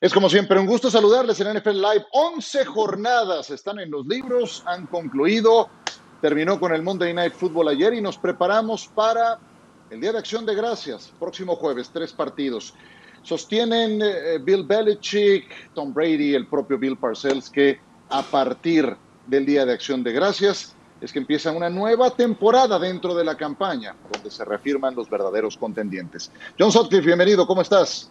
Es como siempre un gusto saludarles en NFL Live. 11 jornadas están en los libros, han concluido. Terminó con el Monday Night Football ayer y nos preparamos para el Día de Acción de Gracias, próximo jueves, tres partidos. Sostienen eh, Bill Belichick, Tom Brady, el propio Bill Parcells, que a partir del Día de Acción de Gracias es que empieza una nueva temporada dentro de la campaña, donde se reafirman los verdaderos contendientes. John Sutcliffe, bienvenido, ¿cómo estás?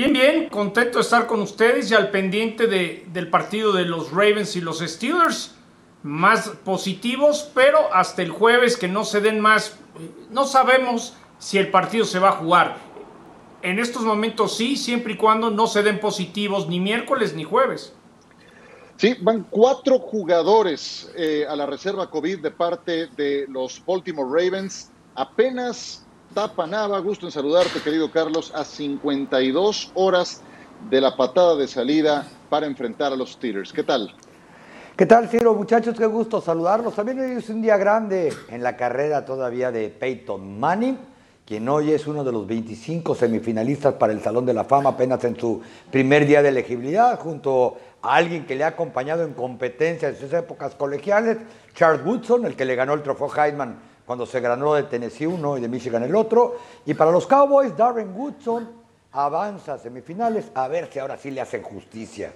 Bien, bien, contento de estar con ustedes y al pendiente de, del partido de los Ravens y los Steelers. Más positivos, pero hasta el jueves que no se den más, no sabemos si el partido se va a jugar. En estos momentos sí, siempre y cuando no se den positivos ni miércoles ni jueves. Sí, van cuatro jugadores eh, a la reserva COVID de parte de los Baltimore Ravens. Apenas Tapanaba, gusto en saludarte, querido Carlos, a 52 horas de la patada de salida para enfrentar a los Steelers. ¿Qué tal? ¿Qué tal, Ciro? Muchachos, qué gusto saludarlos. También hoy es un día grande en la carrera todavía de Peyton Manning, quien hoy es uno de los 25 semifinalistas para el Salón de la Fama, apenas en su primer día de elegibilidad, junto a alguien que le ha acompañado en competencias en sus épocas colegiales, Charles Woodson, el que le ganó el trofeo Heisman cuando se ganó de Tennessee uno y de Michigan el otro. Y para los Cowboys, Darren Woodson avanza a semifinales, a ver si ahora sí le hacen justicia.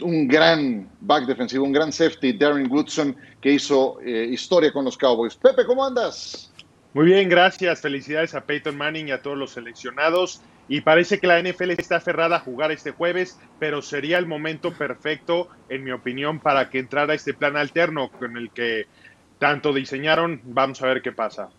Un gran back defensivo, un gran safety, Darren Woodson, que hizo eh, historia con los Cowboys. Pepe, ¿cómo andas? Muy bien, gracias. Felicidades a Peyton Manning y a todos los seleccionados. Y parece que la NFL está aferrada a jugar este jueves, pero sería el momento perfecto, en mi opinión, para que entrara este plan alterno con el que tanto diseñaron, vamos a ver qué pasa.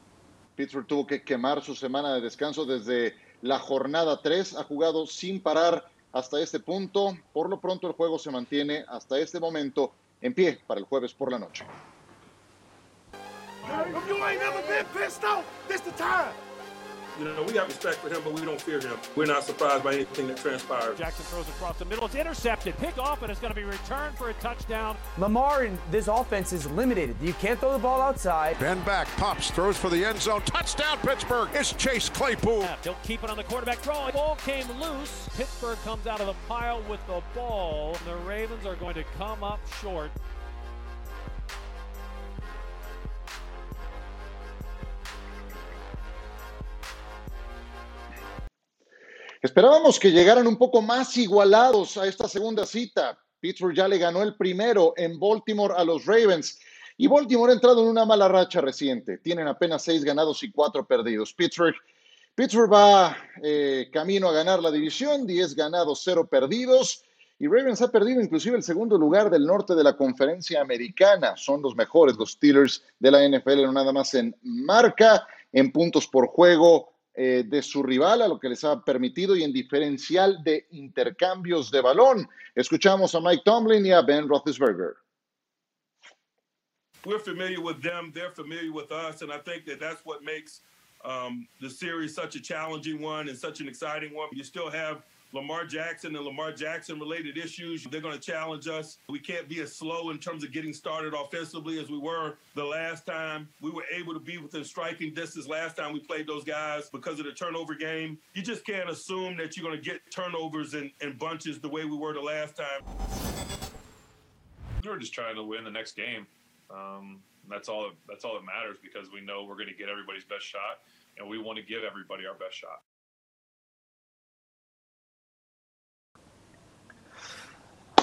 Pittsburgh tuvo que quemar su semana de descanso desde la jornada 3, ha jugado sin parar hasta este punto. Por lo pronto el juego se mantiene hasta este momento en pie para el jueves por la noche. You know, we got respect for him, but we don't fear him. We're not surprised by anything that transpires. Jackson throws across the middle. It's intercepted. Pick off, and it's going to be returned for a touchdown. Lamar in this offense is limited. You can't throw the ball outside. Ben back, pops, throws for the end zone. Touchdown, Pittsburgh. It's Chase Claypool. Yeah, they'll keep it on the quarterback draw. Ball came loose. Pittsburgh comes out of the pile with the ball. The Ravens are going to come up short. Esperábamos que llegaran un poco más igualados a esta segunda cita. Pittsburgh ya le ganó el primero en Baltimore a los Ravens. Y Baltimore ha entrado en una mala racha reciente. Tienen apenas seis ganados y cuatro perdidos. Pittsburgh, Pittsburgh va eh, camino a ganar la división, diez ganados, cero perdidos. Y Ravens ha perdido inclusive el segundo lugar del norte de la conferencia americana. Son los mejores, los Steelers de la NFL, no nada más en marca, en puntos por juego, eh, de su rival, a lo que les ha permitido y en diferencial de intercambios de balón. Escuchamos a Mike Tomlin y a Ben Roethlisberger. We're familiar with them, they're familiar with us, and I think that that's what makes um, the series such a challenging one and such an exciting one. You still have Lamar Jackson and Lamar Jackson related issues. They're going to challenge us. We can't be as slow in terms of getting started offensively as we were the last time. We were able to be within striking distance last time we played those guys because of the turnover game. You just can't assume that you're going to get turnovers in bunches the way we were the last time. We're just trying to win the next game. Um, that's all. That's all that matters because we know we're going to get everybody's best shot, and we want to give everybody our best shot.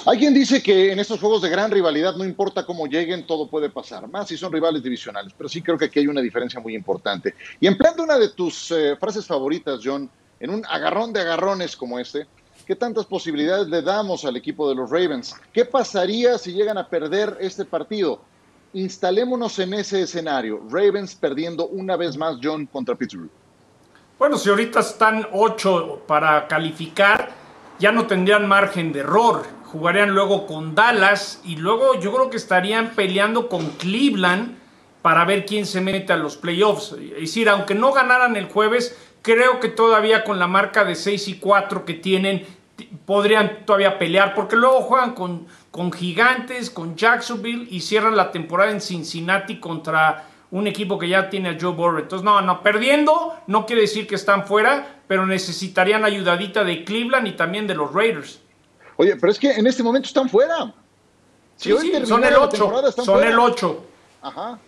Hay quien dice que en estos juegos de gran rivalidad no importa cómo lleguen, todo puede pasar, más si son rivales divisionales, pero sí creo que aquí hay una diferencia muy importante. Y empleando una de tus eh, frases favoritas, John, en un agarrón de agarrones como este, ¿qué tantas posibilidades le damos al equipo de los Ravens? ¿Qué pasaría si llegan a perder este partido? Instalémonos en ese escenario, Ravens perdiendo una vez más, John, contra Pittsburgh. Bueno, si ahorita están ocho para calificar, ya no tendrían margen de error jugarían luego con Dallas y luego yo creo que estarían peleando con Cleveland para ver quién se mete a los playoffs. Es decir, aunque no ganaran el jueves, creo que todavía con la marca de 6 y 4 que tienen, podrían todavía pelear, porque luego juegan con, con Gigantes, con Jacksonville y cierran la temporada en Cincinnati contra un equipo que ya tiene a Joe Burrow. Entonces, no, no, perdiendo no quiere decir que están fuera, pero necesitarían ayudadita de Cleveland y también de los Raiders. Oye, pero es que en este momento están fuera. Si sí, sí, son el 8. Son fuera. el 8. Ajá.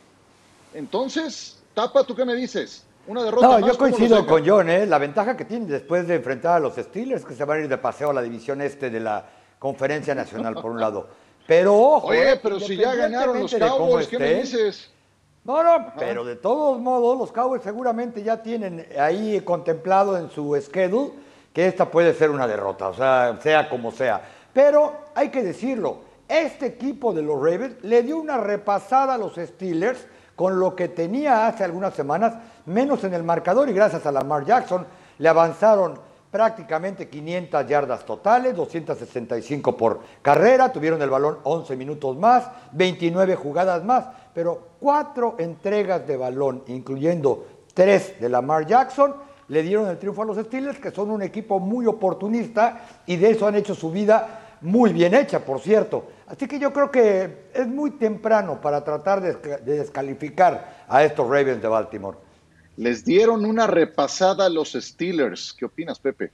Entonces, Tapa, ¿tú qué me dices? Una derrota. No, yo coincido con John, ¿eh? La ventaja que tienen después de enfrentar a los Steelers, que se van a ir de paseo a la división este de la Conferencia Nacional, por un lado. Pero ojo. Oye, eh, pero si ya ganaron los Cowboys, ¿qué me dices? No, no, pero de todos modos, los Cowboys seguramente ya tienen ahí contemplado en su schedule que esta puede ser una derrota, o sea, sea como sea. Pero hay que decirlo, este equipo de los Ravens le dio una repasada a los Steelers con lo que tenía hace algunas semanas, menos en el marcador, y gracias a Lamar Jackson le avanzaron prácticamente 500 yardas totales, 265 por carrera, tuvieron el balón 11 minutos más, 29 jugadas más, pero cuatro entregas de balón, incluyendo tres de Lamar Jackson, le dieron el triunfo a los Steelers, que son un equipo muy oportunista y de eso han hecho su vida muy bien hecha, por cierto. Así que yo creo que es muy temprano para tratar de, descalificar a estos Ravens de Baltimore. Les dieron una repasada a los Steelers. ¿Qué opinas, Pepe?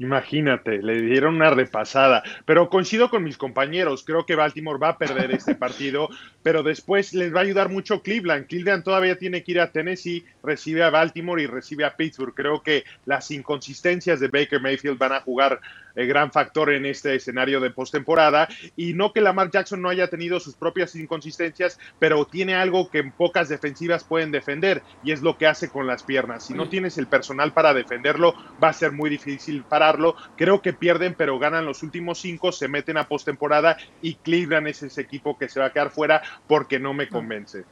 Imagínate, le dieron una repasada. Pero coincido con mis compañeros, creo que Baltimore va a perder este partido, pero después les va a ayudar mucho Cleveland. Cleveland todavía tiene que ir a Tennessee, recibe a Baltimore y recibe a Pittsburgh. Creo que las inconsistencias de Baker Mayfield van a jugar el gran factor en este escenario de postemporada. Y no que Lamar Jackson no haya tenido sus propias inconsistencias, pero tiene algo que en pocas defensivas pueden defender y es lo que hace con las piernas. Si no tienes el personal para defenderlo, va a ser muy difícil pararlo. Creo que pierden, pero ganan los últimos cinco, se meten a postemporada y Cleveland es ese equipo que se va a quedar fuera porque no me convence.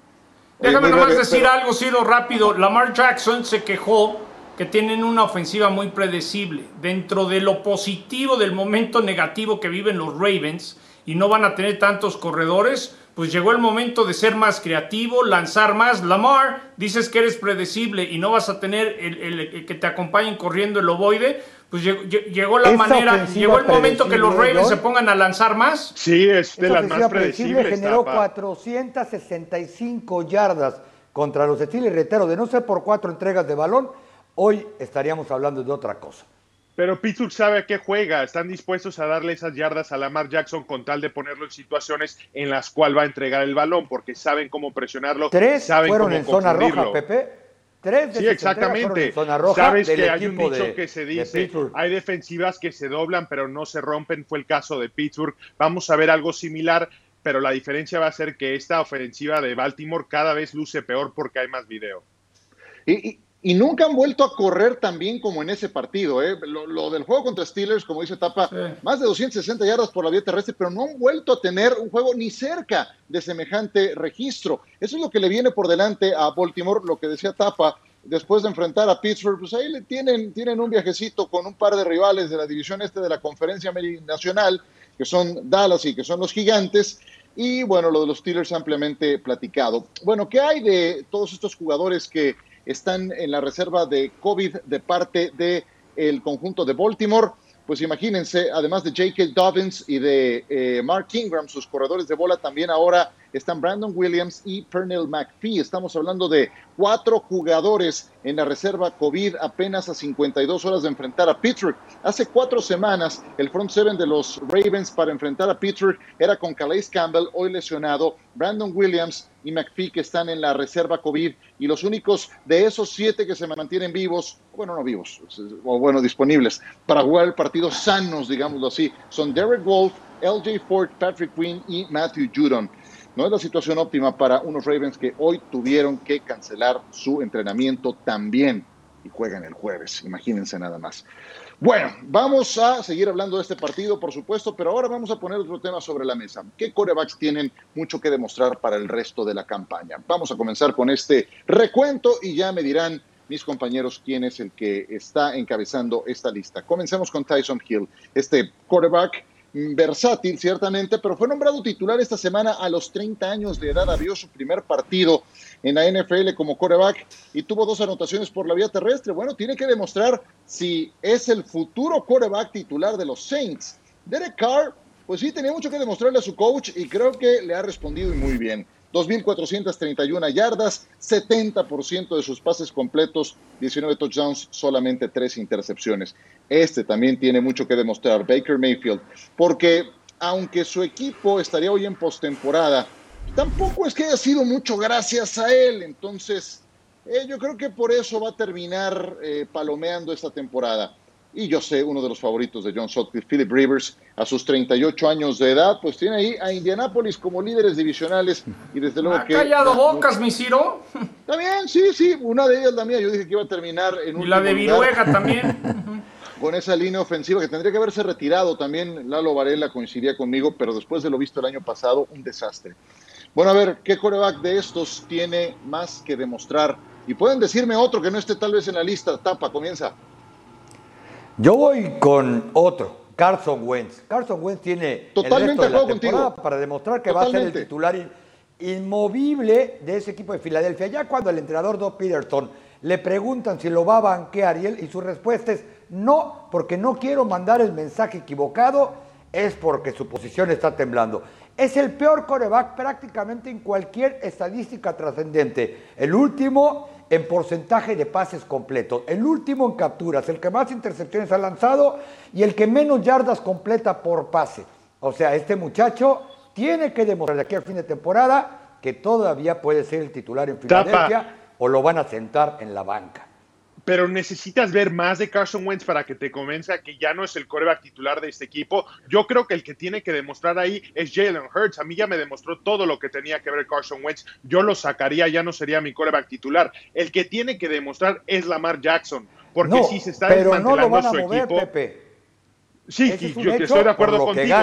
Déjame nomás decir algo, Ciro, rápido. Lamar Jackson se quejó que tienen una ofensiva muy predecible. Dentro de lo positivo del momento negativo que viven los Ravens y no van a tener tantos corredores, pues llegó el momento de ser más creativo, lanzar más. Lamar, dices que eres predecible y no vas a tener el, que te acompañen corriendo el ovoide. Pues llegó, la manera, llegó el momento que los Ravens se pongan a lanzar más. Sí, es de las más predecibles. generó 465 yardas contra los Steelers, reitero, de no ser por cuatro entregas de balón, hoy estaríamos hablando de otra cosa. Pero Pittsburgh sabe a qué juega, están dispuestos a darle esas yardas a Lamar Jackson con tal de ponerlo en situaciones en las cuales va a entregar el balón, porque saben cómo presionarlo. Tres saben fueron en zona roja, Pepe. Tres de sí, exactamente. En zona roja Sabes que hay un dicho que se dice, hay defensivas que se doblan pero no se rompen, fue el caso de Pittsburgh. Vamos a ver algo similar, pero la diferencia va a ser que esta ofensiva de Baltimore cada vez luce peor porque hay más video. Y, y nunca han vuelto a correr tan bien como en ese partido. ¿eh? Lo, del juego contra Steelers, como dice Tapa, más de 260 yardas por la vía terrestre, pero no han vuelto a tener un juego ni cerca de semejante registro. Eso es lo que le viene por delante a Baltimore, lo que decía Tapa, después de enfrentar a Pittsburgh, pues ahí le tienen, tienen un viajecito con un par de rivales de la división este de la conferencia nacional, que son Dallas y que son los gigantes. Y bueno, lo de los Steelers ampliamente platicado. Bueno, ¿qué hay de todos estos jugadores que están en la reserva de COVID de parte del el conjunto de Baltimore. Pues imagínense, además de J.K. Dobbins y de eh, Mark Ingram, sus corredores de bola, también ahora están Brandon Williams y Pernell McPhee. Estamos hablando de cuatro jugadores en la reserva COVID apenas a 52 horas de enfrentar a Pittsburgh. Hace cuatro semanas el front seven de los Ravens para enfrentar a Pittsburgh era con Calais Campbell, hoy lesionado, Brandon Williams y McPhee que están en la reserva COVID y los únicos de esos siete que se mantienen vivos, bueno, no vivos, o bueno, disponibles para jugar el partido sanos, digámoslo así, son Derek Wolf, LJ Ford, Patrick Quinn y Matthew Judon. No es la situación óptima para unos Ravens que hoy tuvieron que cancelar su entrenamiento también y juegan el jueves. Imagínense nada más. Bueno, vamos a seguir hablando de este partido, por supuesto, pero ahora vamos a poner otro tema sobre la mesa. ¿Qué corebacks tienen mucho que demostrar para el resto de la campaña? Vamos a comenzar con este recuento y ya me dirán mis compañeros quién es el que está encabezando esta lista. Comencemos con Tyson Hill, este quarterback versátil, ciertamente, pero fue nombrado titular esta semana a los 30 años de edad. Abrió su primer partido en la NFL como coreback y tuvo dos anotaciones por la vía terrestre. Bueno, tiene que demostrar si es el futuro coreback titular de los Saints. Derek Carr, pues sí, tenía mucho que demostrarle a su coach y creo que le ha respondido muy bien. 2.431 yardas, 70% de sus pases completos, 19 touchdowns, solamente 3 intercepciones. Este también tiene mucho que demostrar, Baker Mayfield, porque aunque su equipo estaría hoy en postemporada, tampoco es que haya sido mucho gracias a él. Entonces, eh, yo creo que por eso va a terminar eh, palomeando esta temporada. Y yo sé, uno de los favoritos de John Sutcliffe, Philip Rivers, a sus 38 años de edad, pues tiene ahí a Indianapolis como líderes divisionales y desde luego ha que... callado bocas, mi Ciro. Bien, sí, sí, una de ellas la mía, yo dije que iba a terminar en Y la de lugar Viruega también. con esa línea ofensiva que tendría que haberse retirado también. Lalo Varela coincidía conmigo, pero después de lo visto el año pasado, un desastre. Bueno, a ver, ¿qué coreback de estos tiene más que demostrar? Y pueden decirme otro que no esté tal vez en la lista. Tapa, comienza. Yo voy con otro, Carson Wentz. Carson Wentz tiene Totalmente el resto de la temporada contigo. para demostrar que va a ser el titular in- inmovible de ese equipo de Filadelfia. Ya cuando el entrenador Doug Peterson le preguntan si lo va a banquear y, él, y su respuesta es no, porque no quiero mandar el mensaje equivocado, es porque su posición está temblando. Es el peor coreback prácticamente en cualquier estadística trascendente. El último en porcentaje de pases completos, el último en capturas, el que más intercepciones ha lanzado y el que menos yardas completa por pase. O sea, este muchacho tiene que demostrar de aquí al fin de temporada que todavía puede ser el titular en. Filadelfia o lo van a sentar en la banca. Pero necesitas ver más de Carson Wentz para que te convenza que ya no es el coreback titular de este equipo. Yo creo que el que tiene que demostrar ahí es Jalen Hurts. A mí ya me demostró todo lo que tenía que ver Carson Wentz. Yo lo sacaría, ya no sería mi coreback titular. El que tiene que demostrar es Lamar Jackson. Porque no, si se está pero no lo desmantelando van a su mover, equipo. Pepe. Sí, es yo estoy de acuerdo contigo.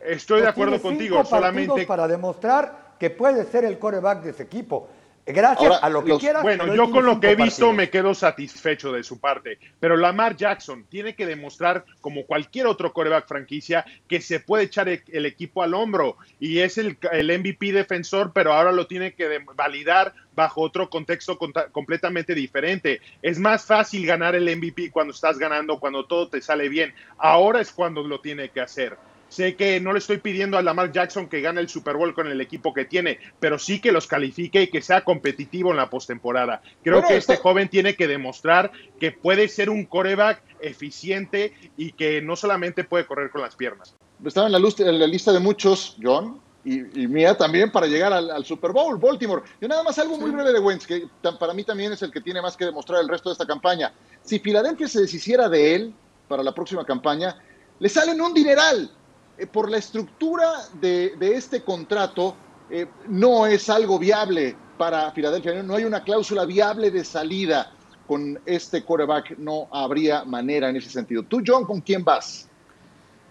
Estoy de Pues acuerdo contigo. Solamente para demostrar que puede ser el coreback de ese equipo. Gracias Ahora, a lo que los- quieras. Bueno, yo con lo que he visto partidos. me quedo satisfecho de su parte, pero Lamar Jackson tiene que demostrar, como cualquier otro coreback franquicia, que se puede echar el, el equipo al hombro y es el, el MVP defensor, pero ahora lo tiene que validar bajo otro contexto completamente diferente. Es más fácil ganar el MVP cuando estás ganando, cuando todo te sale bien. Ahora es cuando lo tiene que hacer. Sé que no le estoy pidiendo a Lamar Jackson que gane el Super Bowl con el equipo que tiene, pero sí que los califique y que sea competitivo en la postemporada. Creo Bueno, que este está- joven tiene que demostrar que puede ser un coreback eficiente y que no solamente puede correr con las piernas. Estaba en la, luz- en la lista de muchos, John, y, y mía también para llegar al, al Super Bowl, Baltimore. Yo nada más algo muy breve de Wentz, que tan- para mí también es el que tiene más que demostrar el resto de esta campaña. Si Filadelfia se deshiciera de él para la próxima campaña, le salen un dineral. Eh, por la estructura de, este contrato, eh, no es algo viable para Filadelfia. No hay una cláusula viable de salida. Con este quarterback no habría manera en ese sentido. Tú, John, ¿con quién vas?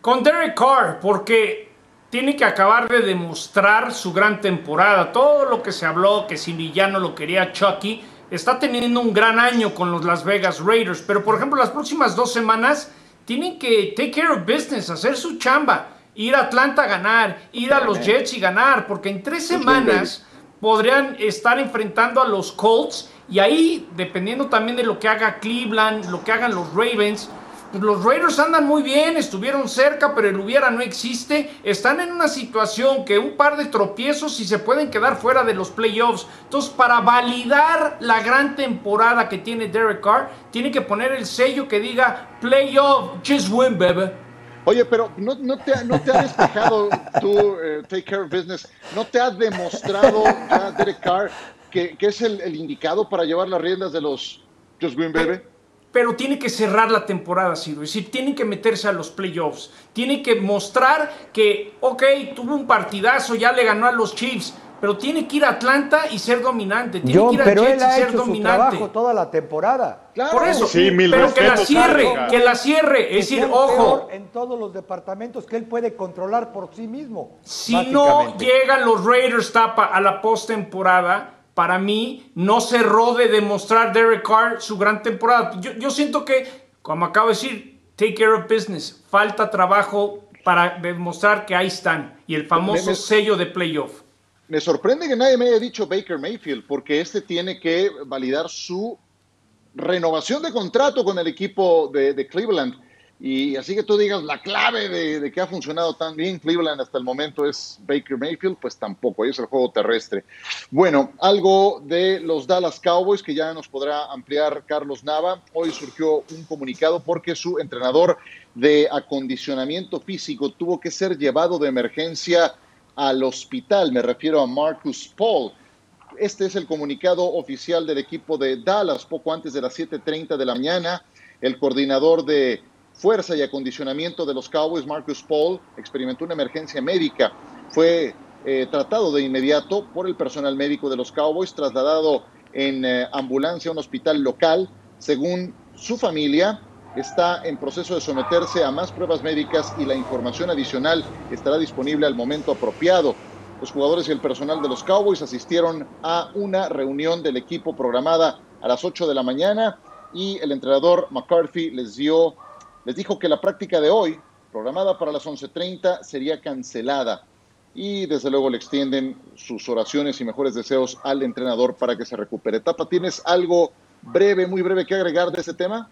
Con Derek Carr, porque tiene que acabar de demostrar su gran temporada. Todo lo que se habló, que si Villano lo quería Chucky, está teniendo un gran año con los Las Vegas Raiders. Pero, por ejemplo, las próximas dos semanas tienen que take care of business, hacer su chamba. Ir a Atlanta a ganar, ir a los Jets y ganar, porque en tres semanas podrían estar enfrentando a los Colts y ahí, dependiendo también de lo que haga Cleveland, lo que hagan los Ravens, pues los Raiders andan muy bien, estuvieron cerca, pero el hubiera no existe. Están en una situación que un par de tropiezos y se pueden quedar fuera de los playoffs. Entonces, para validar la gran temporada que tiene Derek Carr, tiene que poner el sello que diga playoff, just win, baby. Oye, pero no, no te, no te ha despejado tú, eh, Take Care of Business, no te ha demostrado ya Derek Carr que, que es el, indicado para llevar las riendas de los Just Green Baby. pero tiene que cerrar la temporada, Ciro. Es decir, tienen que meterse a los playoffs. Tiene que mostrar que, ok, tuvo un partidazo, ya le ganó a los Chiefs, pero tiene que ir a Atlanta y ser dominante. Tiene John, que ir a pero Jets él y ha ser hecho su dominante. trabajo toda la temporada. Claro, Por eso, Sí, mil pero que la cierre, que la cierre. Es Que decir, ojo, en todos los departamentos que él puede controlar por sí mismo. si no llegan los Raiders tapa a la postemporada, para mí no cerró de demostrar Derek Carr su gran temporada. Yo, yo siento que, como acabo de decir, take care of business. Falta trabajo para demostrar que ahí están. Y el famoso Me- me- sello de playoff. Me sorprende que nadie me haya dicho Baker Mayfield, porque este tiene que validar su renovación de contrato con el equipo de, de Cleveland. Y así que tú digas, la clave de, que ha funcionado tan bien Cleveland hasta el momento es Baker Mayfield, pues tampoco, es el juego terrestre. Bueno, algo de los Dallas Cowboys que ya nos podrá ampliar Carlos Nava. Hoy surgió un comunicado porque su entrenador de acondicionamiento físico tuvo que ser llevado de emergencia al hospital. Me refiero a Marcus Paul. Este es el comunicado oficial del equipo de Dallas, poco antes de las 7.30 de la mañana. El coordinador de fuerza y acondicionamiento de los Cowboys, Marcus Paul, experimentó una emergencia médica. Fue eh, tratado de inmediato por el personal médico de los Cowboys, trasladado en eh, ambulancia a un hospital local. Según su familia, está en proceso de someterse a más pruebas médicas y la información adicional estará disponible al momento apropiado. Los jugadores y el personal de los Cowboys asistieron a una reunión del equipo programada a las 8 de la mañana y el entrenador McCarthy les dio les dijo que la práctica de hoy, programada para las 11.30, sería cancelada. Y desde luego le extienden sus oraciones y mejores deseos al entrenador para que se recupere. Tapa, ¿tienes algo breve, muy breve que agregar de ese tema?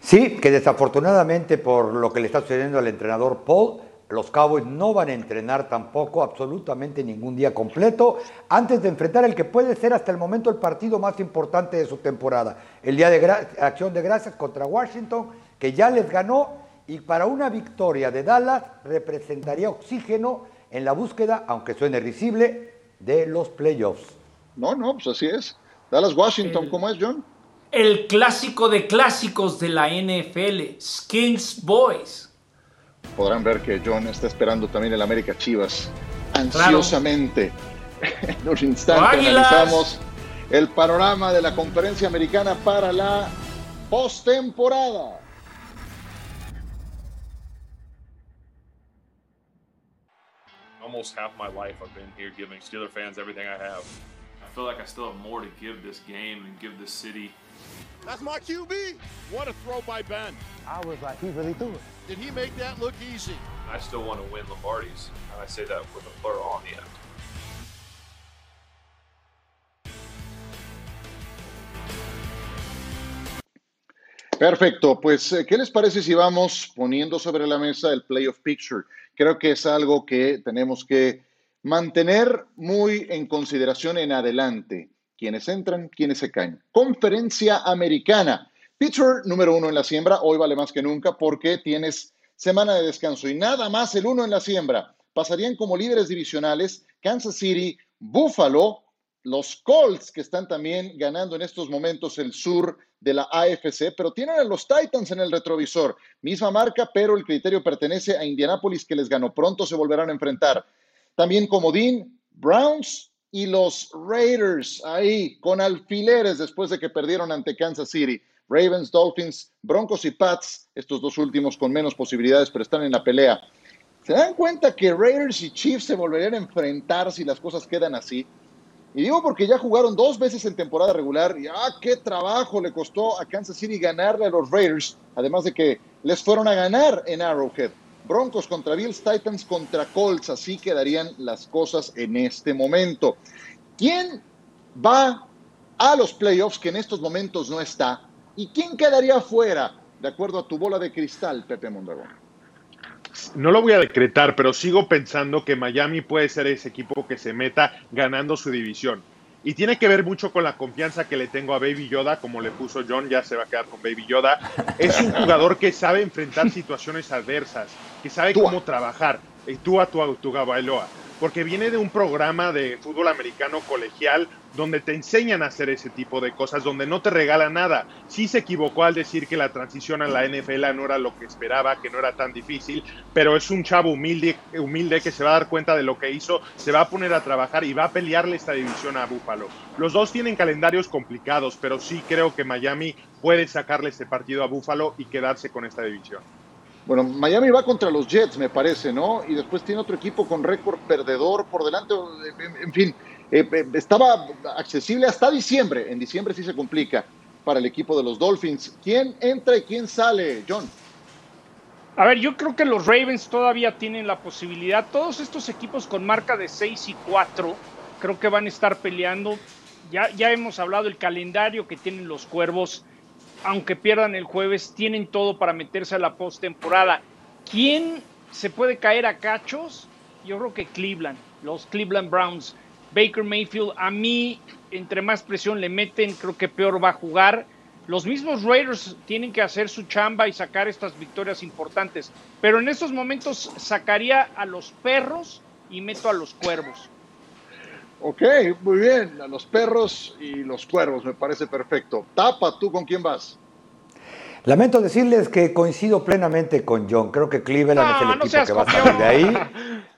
Sí, que desafortunadamente por lo que le está sucediendo al entrenador Paul, los Cowboys no van a entrenar tampoco absolutamente ningún día completo antes de enfrentar el que puede ser hasta el momento el partido más importante de su temporada, el Día de Acción de Gracias contra Washington que ya les ganó y para una victoria de Dallas representaría oxígeno en la búsqueda, aunque suene risible, de los playoffs. No, no, pues así es. Dallas-Washington, ¿cómo es, John? El clásico de clásicos de la NFL, Skins Boys. Podrán ver que John está esperando también el América Chivas ansiosamente. en un instante analizamos el panorama de la conferencia americana para la postemporada. almost half my life I've been here giving Steeler fans everything I have. I feel like I still have more to give this game and give this city. That's my QB. What a throw by Ben. I was like, he really threw it. Did he make that look easy? I still want to win Lombardis, and I say that with a plural on the end. Perfecto, pues eh, ¿qué les parece si vamos poniendo sobre la mesa el playoff picture? Creo que es algo que tenemos que mantener muy en consideración en adelante. Quienes entran, quienes se caen. Conferencia americana. Pittsburgh número uno en la siembra, hoy vale más que nunca porque tienes semana de descanso y nada más el uno en la siembra. Pasarían como líderes divisionales Kansas City, Buffalo, los Colts que están también ganando en estos momentos el sur de la AFC, pero tienen a los Titans en el retrovisor. Misma marca, pero el criterio pertenece a Indianapolis que les ganó. Pronto se volverán a enfrentar. También Comodín, Browns y los Raiders ahí con alfileres después de que perdieron ante Kansas City. Ravens, Dolphins, Broncos y Pats, estos dos últimos con menos posibilidades, pero están en la pelea. ¿Se dan cuenta que Raiders y Chiefs se volverían a enfrentar si las cosas quedan así? Y digo porque ya jugaron dos veces en temporada regular y ah, qué trabajo le costó a Kansas City ganarle a los Raiders, además de que les fueron a ganar en Arrowhead. Broncos contra Bills, Titans contra Colts, así quedarían las cosas en este momento. ¿Quién va a los playoffs que en estos momentos no está? ¿Y quién quedaría fuera, de acuerdo a tu bola de cristal, Pepe Mondragón? no lo voy a decretar, pero sigo pensando que Miami puede ser ese equipo que se meta ganando su división. Y tiene que ver mucho con la confianza que le tengo a Baby Yoda, como le puso John, ya se va a quedar con Baby Yoda. Es un jugador que sabe enfrentar situaciones adversas, que sabe cómo trabajar. Y tú a tu, tu Bailoa porque viene de un programa de fútbol americano colegial donde te enseñan a hacer ese tipo de cosas, donde no te regala nada. Sí se equivocó al decir que la transición a la NFL no era lo que esperaba, que no era tan difícil, pero es un chavo humilde, humilde que se va a dar cuenta de lo que hizo, se va a poner a trabajar y va a pelearle esta división a Buffalo. Los dos tienen calendarios complicados, pero sí creo que Miami puede sacarle este partido a Buffalo y quedarse con esta división. Bueno, Miami va contra los Jets, me parece, ¿no? Y después tiene otro equipo con récord perdedor por delante. En, fin, eh, eh, estaba accesible hasta diciembre. En diciembre sí se complica para el equipo de los Dolphins. ¿Quién entra y quién sale, John? A ver, yo creo que los Ravens todavía tienen la posibilidad. Todos estos equipos con marca de 6 y 4 creo que van a estar peleando. Ya, ya hemos hablado del calendario que tienen los Cuervos aunque pierdan el jueves, tienen todo para meterse a la postemporada. ¿Quién se puede caer a cachos? Yo creo que Cleveland, los Cleveland Browns. Baker Mayfield, a mí, entre más presión le meten, creo que peor va a jugar. Los mismos Raiders tienen que hacer su chamba y sacar estas victorias importantes. Pero en estos momentos sacaría a los perros y meto a los cuervos. Ok, muy bien. A los perros y los cuervos, me parece perfecto. Tapa, ¿tú con quién vas? Lamento decirles que coincido plenamente con John. Creo que Cleveland No, es el no equipo que va a salir de ahí.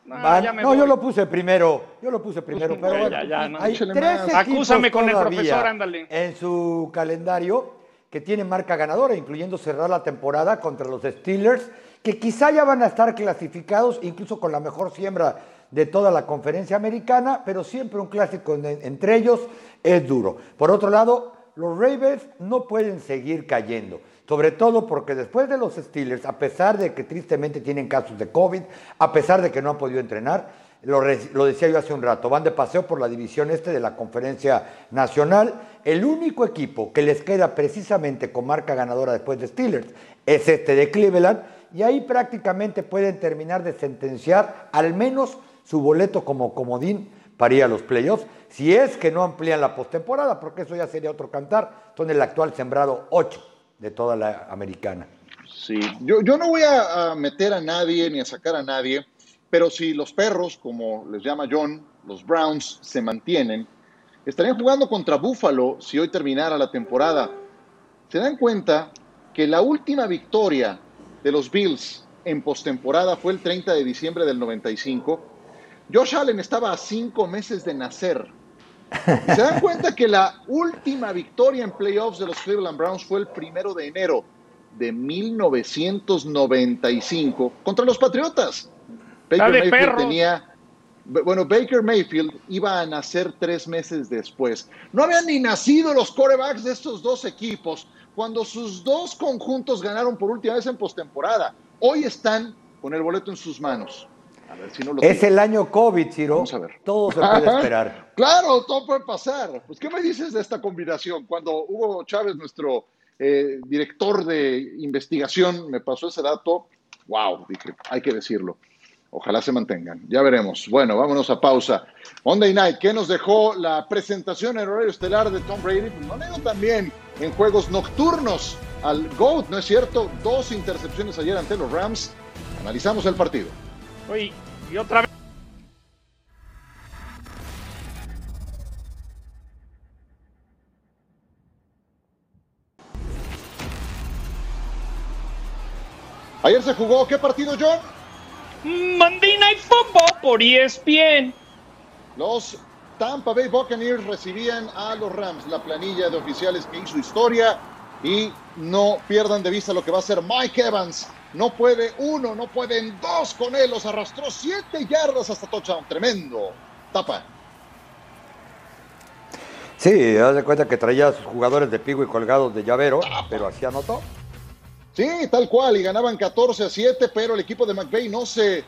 No, no, yo lo puse primero. Yo lo puse primero, pero bueno. ya, ya, no. hay tres Acúsame con el profesor, ándale. En su calendario que tienen marca ganadora, incluyendo cerrar la temporada contra los Steelers, que quizá ya van a estar clasificados, incluso con la mejor siembra de toda la conferencia americana, pero siempre un clásico en- entre ellos es duro. Por otro lado, los Ravens no pueden seguir cayendo. Sobre todo porque después de los Steelers, a pesar de que tristemente tienen casos de COVID, a pesar de que no han podido entrenar, lo, lo decía yo hace un rato, van de paseo por la división este de la conferencia nacional. El único equipo que les queda precisamente con marca ganadora después de Steelers es este de Cleveland y ahí prácticamente pueden terminar de sentenciar al menos su boleto como comodín para a los playoffs, si es que no amplían la postemporada, porque eso ya sería otro cantar. Son el actual sembrado 8 de toda la americana. Sí, yo, yo no voy a, a meter a nadie ni a sacar a nadie, pero si los perros, como les llama John, los Browns, se mantienen, estarían jugando contra Buffalo si hoy terminara la temporada. ¿Se dan cuenta que la última victoria de los Bills en postemporada fue el 30 de diciembre del 95? Josh Allen estaba a cinco meses de nacer. ¿Se dan cuenta que la última victoria en playoffs de los Cleveland Browns fue el primero de enero de 1995 contra los Patriotas? Baker ¡Dale, Mayfield perros! tenía. Bueno, Baker Mayfield iba a nacer tres meses después. No habían ni nacido los corebacks de estos dos equipos cuando sus dos conjuntos ganaron por última vez en postemporada. Hoy están con el boleto en sus manos. A ver si no lo Es el año COVID, Ciro. Vamos a ver. Todo se puede esperar. Claro, todo puede pasar. Pues, ¿qué me dices de esta combinación? Cuando Hugo Chávez, nuestro eh, director de investigación, me pasó ese dato, wow, dije, hay que decirlo. Ojalá se mantengan. Ya veremos. Bueno, vámonos a pausa. Monday Night, ¿qué nos dejó la presentación en horario estelar de Tom Brady? Pues no también en juegos nocturnos al GOAT, ¿no es cierto? Dos intercepciones ayer ante los Rams. Analizamos el partido. Oye, y otra vez. Ayer se jugó, ¿qué partido, John? Monday Night Football por ESPN. Los Tampa Bay Buccaneers recibían a los Rams, la planilla de oficiales que hizo historia y no pierdan de vista lo que va a ser Mike Evans. No puede uno, no pueden dos con él. Los arrastró siete yardas hasta touchdown. Tremendo. Tapa. Sí, haz de cuenta que traía a sus jugadores de pigo y colgados de llavero, pero así anotó. Sí, tal cual. Y ganaban 14 a 7, pero el equipo de McVay no se,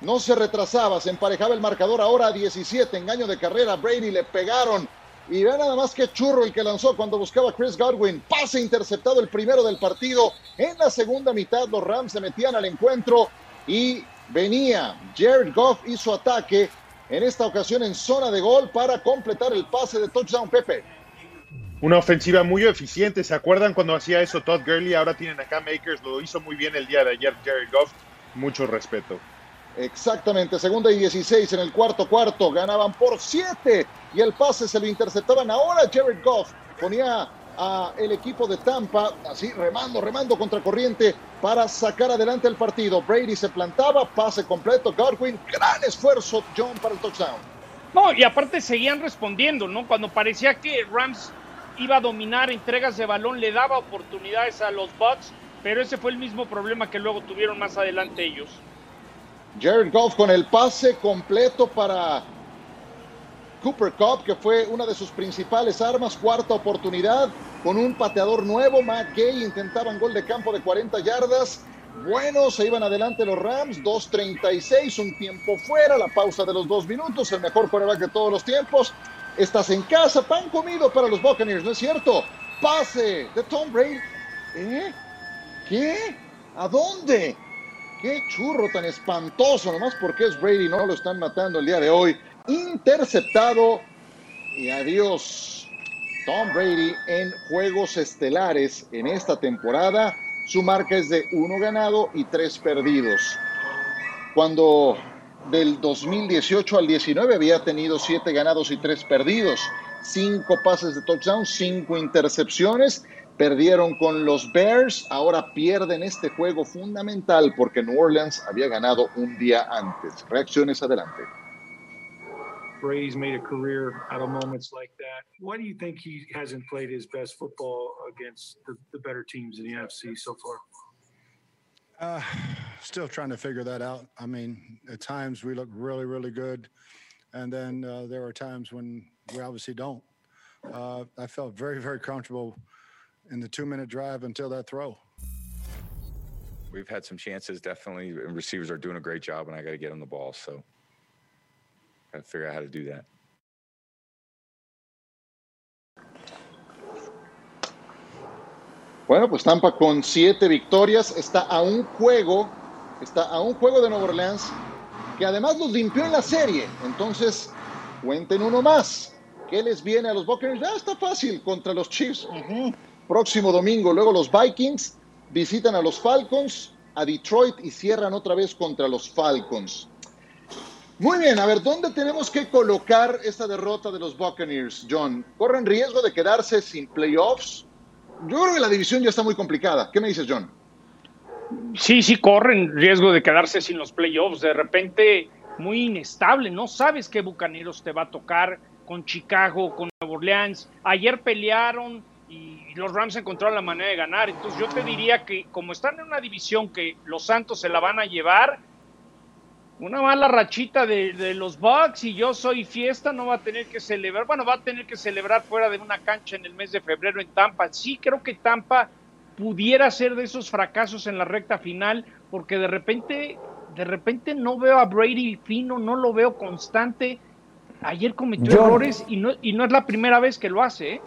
no se retrasaba. Se emparejaba el marcador ahora a 17. Engaño de carrera. Brady le pegaron. Y ve nada más que churro el que lanzó cuando buscaba Chris Godwin. Pase interceptado el primero del partido. En la segunda mitad los Rams se metían al encuentro y venía Jared Goff y su ataque. En esta ocasión en zona de gol para completar el pase de touchdown Pepe. Una ofensiva muy eficiente. ¿Se acuerdan cuando hacía eso Todd Gurley? Ahora tienen acá Makers. Lo hizo muy bien el día de ayer Jared Goff. Mucho respeto. Exactamente, segunda y 16 en el cuarto cuarto, ganaban por 7 y el pase se lo interceptaban ahora Jared Goff, ponía a el equipo de Tampa así remando, remando contra corriente para sacar adelante el partido. Brady se plantaba, pase completo, Godwin, gran esfuerzo, John para el touchdown. No, y aparte seguían respondiendo, ¿no? Cuando parecía que Rams iba a dominar entregas de balón, le daba oportunidades a los Bucks, pero ese fue el mismo problema que luego tuvieron más adelante ellos. Jared Goff con el pase completo para Cooper Cup, que fue una de sus principales armas, cuarta oportunidad, con un pateador nuevo, Matt Gay, intentaban gol de campo de 40 yardas. Bueno, se iban adelante los Rams, 2.36, un tiempo fuera, la pausa de los dos minutos, el mejor quarterback de todos los tiempos. Estás en casa, pan comido para los Buccaneers, ¿no es cierto? Pase de Tom Brady, ¿Eh? ¿Qué? ¿A dónde? Qué churro tan espantoso, nomás porque es Brady, no lo están matando el día de hoy. Interceptado y adiós. Tom Brady en juegos estelares en esta temporada. Su marca es de uno ganado y tres perdidos. Cuando del 2018 al 19 había tenido siete ganados y tres perdidos, cinco pases de touchdown, cinco intercepciones. Perdieron con los Bears, ahora pierden este juego fundamental porque New Orleans había ganado un día antes. Reacciones adelante. Brady's made a career out of moments like that. Why do you think he hasn't played his best football against the, the better teams in the NFC so far? Uh, still trying to figure that out. I mean, at times we look really, really good, and then uh, there are times when we obviously don't. Uh, I felt very, very comfortable in the two-minute drive until that throw. We've had some chances, definitely. And receivers are doing a great job, and I got to get them the ball. So, got to figure out how to do that. Bueno, pues Tampa con siete victorias está a un juego, está a un juego de Nueva Orleans, que además los limpió en la serie. Entonces, cuenten uno más. ¿Qué les viene a los Buccaneers? Ya está fácil contra los Chiefs. Próximo domingo, luego los Vikings visitan a los Falcons, a Detroit y cierran otra vez contra los Falcons. Muy bien, a ver, ¿dónde tenemos que colocar esta derrota de los Buccaneers, John? ¿Corren riesgo de quedarse sin playoffs? Yo creo que la división ya está muy complicada. ¿Qué me dices, John? Sí, sí, corren riesgo de quedarse sin los playoffs. De repente, muy inestable. No sabes qué bucaneros te va a tocar con Chicago, con Nueva Orleans. Ayer pelearon y los Rams encontraron la manera de ganar. Entonces, yo te diría que, como están en una división que los Santos se la van a llevar, una mala rachita de, de, los Bucks y yo soy fiesta, no va a tener que celebrar, bueno, va a tener que celebrar fuera de una cancha en el mes de febrero en Tampa. Sí, creo que Tampa pudiera ser de esos fracasos en la recta final, porque de repente, de repente no veo a Brady fino, no lo veo constante. Ayer cometió errores y no, y no es la primera vez que lo hace, ¿eh?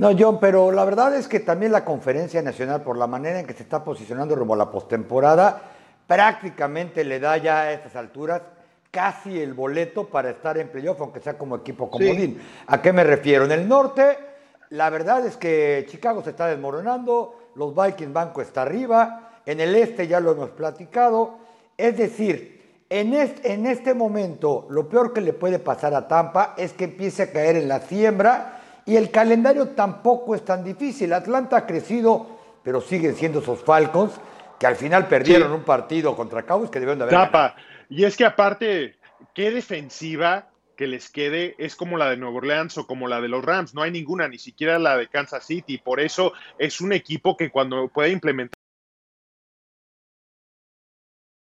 No, John, pero la verdad es que también la conferencia nacional, por la manera en que se está posicionando rumbo a la postemporada, prácticamente le da ya a estas alturas casi el boleto para estar en playoff, aunque sea como equipo comodín. Sí. ¿A qué me refiero? En el norte, la verdad es que Chicago se está desmoronando, los Vikings Banco está arriba, en el este ya lo hemos platicado. Es decir, en este, en este momento lo peor que le puede pasar a Tampa es que empiece a caer en la siembra y el calendario tampoco es tan difícil. Atlanta ha crecido, pero siguen siendo esos Falcons que al final perdieron sí. un partido contra Cowboys que debieron de haber Tapa. Y es que aparte, qué defensiva que les quede es como la de Nueva Orleans o como la de los Rams. No hay ninguna, ni siquiera la de Kansas City. Por eso es un equipo que cuando puede implementar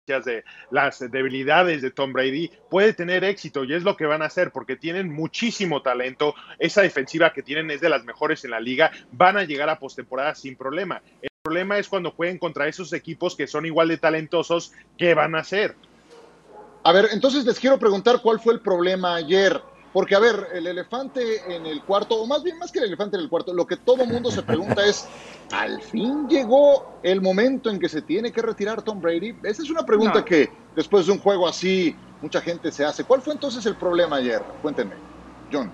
de las debilidades de Tom Brady puede tener éxito y es lo que van a hacer porque tienen muchísimo talento. Esa defensiva que tienen es de las mejores en la liga. Van a llegar a postemporada sin problema. El problema es cuando jueguen contra esos equipos que son igual de talentosos, ¿qué van a hacer? A ver, entonces les quiero preguntar cuál fue el problema ayer. Porque, a ver, el elefante en el cuarto, o más bien más que el elefante en el cuarto, lo que todo mundo se pregunta es, ¿al fin llegó el momento en que se tiene que retirar Tom Brady? Esa es una pregunta no. que después de un juego así, mucha gente se hace. ¿Cuál fue entonces el problema ayer? Cuéntenme, John.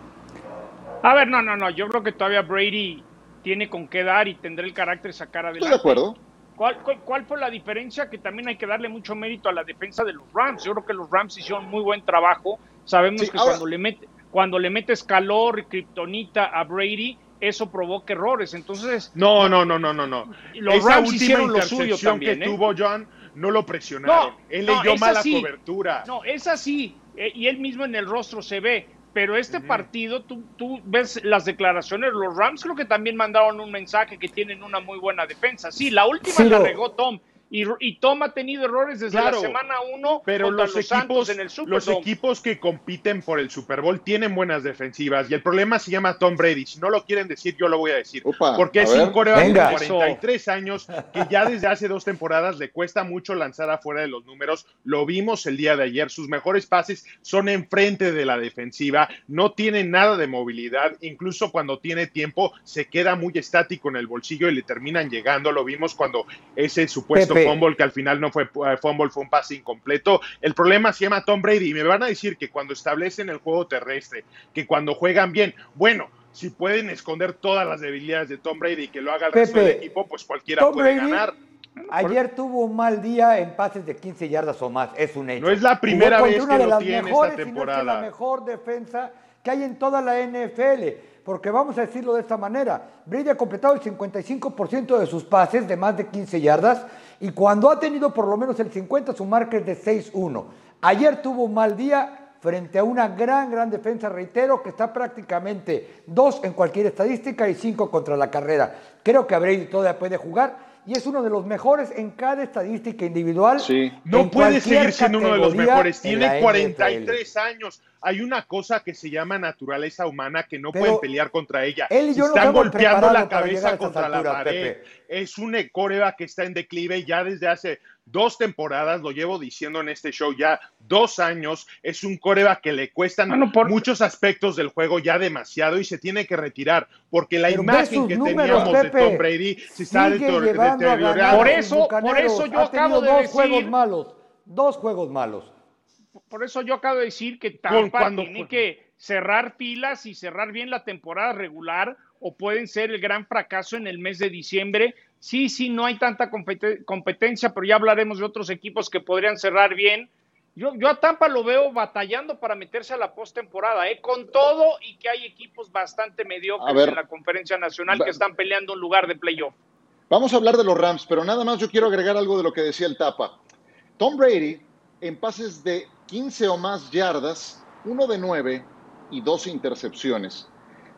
A ver, no, no, no, yo creo que todavía Brady tiene con qué dar y tendrá el carácter de sacar adelante. Estoy de acuerdo. ¿Cuál, cuál, ¿Cuál, fue la diferencia? Que también hay que darle mucho mérito a la defensa de los Rams. Yo creo que los Rams hicieron muy buen trabajo. Sabemos sí, que ahora... cuando, le mete, cuando le metes calor y kriptonita a Brady, eso provoca errores. Entonces. No, no, no, no, no, no. Los Esa Rams última hicieron lo suyo también. que ¿eh? tuvo John, no lo presionaron. No, él no, leyó mala sí. cobertura. No, es así. eh, y él mismo en el rostro se ve. Pero este partido, tú, tú ves las declaraciones, los Rams creo que también mandaron un mensaje que tienen una muy buena defensa. Sí, la última Sí, la regó Tom, Y, y Tom ha tenido errores desde Claro, la semana 1 Pero los, los, Santos equipos, en el los equipos que compiten por el Super Bowl tienen buenas defensivas y el problema se llama Tom Brady. Si no lo quieren decir, yo lo voy a decir. Porque a es ver. un coreback de Venga. 43 años que ya desde hace dos temporadas le cuesta mucho lanzar afuera de los números. Lo vimos el día de ayer. Sus mejores pases son enfrente de la defensiva. No tiene nada de movilidad. Incluso cuando tiene tiempo se queda muy estático en el bolsillo y le terminan llegando. Lo vimos cuando ese supuesto Fumble que al final no fue eh, fumble, fue un pase incompleto. El problema se llama Tom Brady y me van a decir que cuando establecen el juego terrestre, que cuando juegan bien, bueno, si pueden esconder todas las debilidades de Tom Brady y que lo haga el resto del equipo, pues cualquiera Tom puede Brady ganar. Ayer tuvo un mal día en pases de 15 yardas o más, es un hecho. No es la primera vez que lo tiene esta mejores, si no es que temporada. la mejor defensa que hay en toda la NFL. Porque vamos a decirlo de esta manera, Brady ha completado el 55% de sus pases de más de 15 yardas y cuando ha tenido por lo menos el 50 su marca es de 6-1. Ayer tuvo un mal día frente a una gran, gran defensa, reitero, que está prácticamente dos en cualquier estadística y cinco contra la carrera. Creo que Brady todavía puede jugar y es uno de los mejores en cada estadística individual. Sí. No puede seguir siendo uno de los mejores. Tiene NFL. 43 años. Hay una cosa que se llama naturaleza humana que no Pero pueden pelear contra ella. él y Se yo están golpeando la cabeza contra la pared. Pepe. Es un coreba que está en declive ya desde hace dos temporadas, lo llevo diciendo en este show ya dos años. Es un coreba que le cuestan Bueno, por- muchos aspectos del juego ya demasiado y se tiene que retirar porque la Pero imagen que números, teníamos de. Tom Brady se está deteriorando. Por eso- por eso yo acabo de dos decir- juegos malos, dos juegos malos. Por eso yo acabo de decir que Tampa cuando- tiene que cerrar filas y cerrar bien la temporada regular o pueden ser el gran fracaso en el mes de diciembre. Sí, sí, no hay tanta compete- competencia, pero ya hablaremos de otros equipos que podrían cerrar bien. Yo, yo a Tampa lo veo batallando para meterse a la postemporada, ¿eh? con todo y que hay equipos bastante mediocres ver. en la conferencia nacional que están peleando un lugar de playoff. Vamos a hablar de los Rams, pero nada más yo quiero agregar algo de lo que decía el Tapa. Tom Brady, en pases de 15 o más yardas, uno de 9 y dos intercepciones.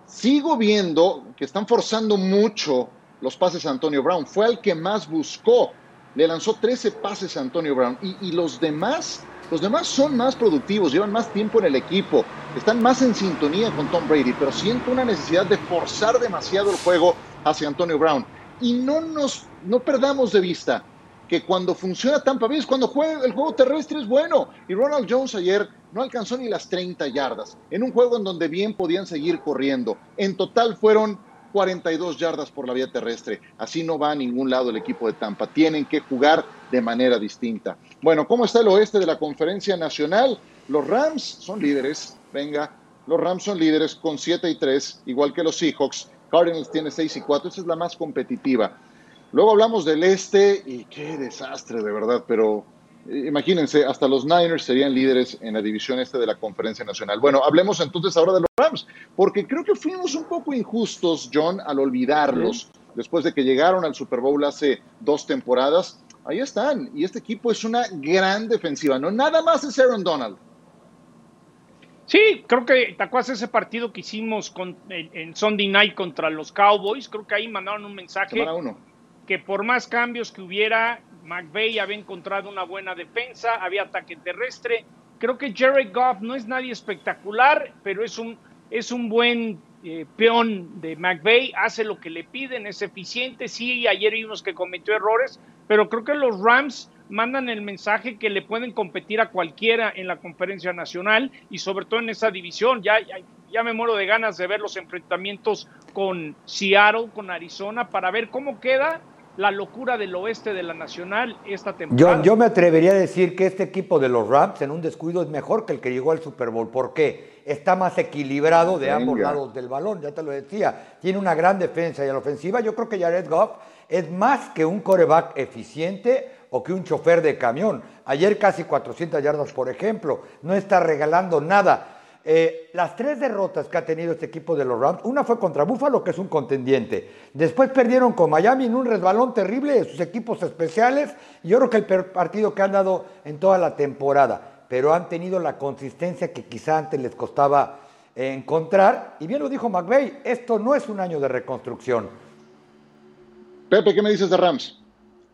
Sigo viendo que están forzando mucho los pases a Antonio Brown. Fue al que más buscó. Le lanzó 13 pases a Antonio Brown. Y, y los demás, los demás son más productivos, llevan más tiempo en el equipo, están más en sintonía con Tom Brady, pero siento una necesidad de forzar demasiado el juego hacia Antonio Brown. Y no nos, no perdamos de vista que cuando funciona Tampa Bay es cuando juega, el juego terrestre es bueno. Y Ronald Jones ayer no alcanzó ni las 30 yardas, en un juego en donde bien podían seguir corriendo. En total fueron 42 yardas por la vía terrestre. Así no va a ningún lado el equipo de Tampa. Tienen que jugar de manera distinta. Bueno, ¿cómo está el oeste de la conferencia nacional? Los Rams son líderes. Venga, los Rams son líderes con 7 y 3, igual que los Seahawks. Cardinals tiene 6 y 4. Esta es la más competitiva. Luego hablamos del este y qué desastre de verdad, pero imagínense, hasta los Niners serían líderes en la división este de la conferencia nacional. Bueno, hablemos entonces ahora de los Rams, porque creo que fuimos un poco injustos, John, al olvidarlos después de que llegaron al Super Bowl hace dos temporadas. Ahí están, y este equipo es una gran defensiva, no nada más es Aaron Donald. Sí, creo que ¿te acuerdas ese partido que hicimos con, en, en Sunday Night contra los Cowboys? Creo que ahí mandaron un mensaje Semana uno. Que por más cambios que hubiera, McVay había encontrado una buena defensa, había ataque terrestre. Creo que Jared Goff no es nadie espectacular, pero es un, es un buen eh, peón de McVay, hace lo que le piden, es eficiente. Sí, ayer vimos que cometió errores, pero creo que los Rams mandan el mensaje que le pueden competir a cualquiera en la conferencia nacional y sobre todo en esa división. Ya, ya, ya me muero de ganas de ver los enfrentamientos con Seattle, con Arizona, para ver cómo queda la locura del oeste de la nacional esta temporada. John, yo me atrevería a decir que este equipo de los Rams en un descuido es mejor que el que llegó al Super Bowl. ¿Por qué? Está más equilibrado de Venga. ambos lados del balón, ya te lo decía. Tiene una gran defensa y a la ofensiva yo creo que Jared Goff es más que un coreback eficiente o que un chofer de camión. Ayer casi 400 yardas, por ejemplo. No está regalando nada. Eh, las tres derrotas que ha tenido este equipo de los Rams, una fue contra Buffalo, que es un contendiente. Después perdieron con Miami en un resbalón terrible de sus equipos especiales. Y yo creo que el peor partido que han dado en toda la temporada. Pero han tenido la consistencia que quizá antes les costaba encontrar. Y bien lo dijo McVay, esto no es un año de reconstrucción. Pepe, ¿qué me dices de Rams?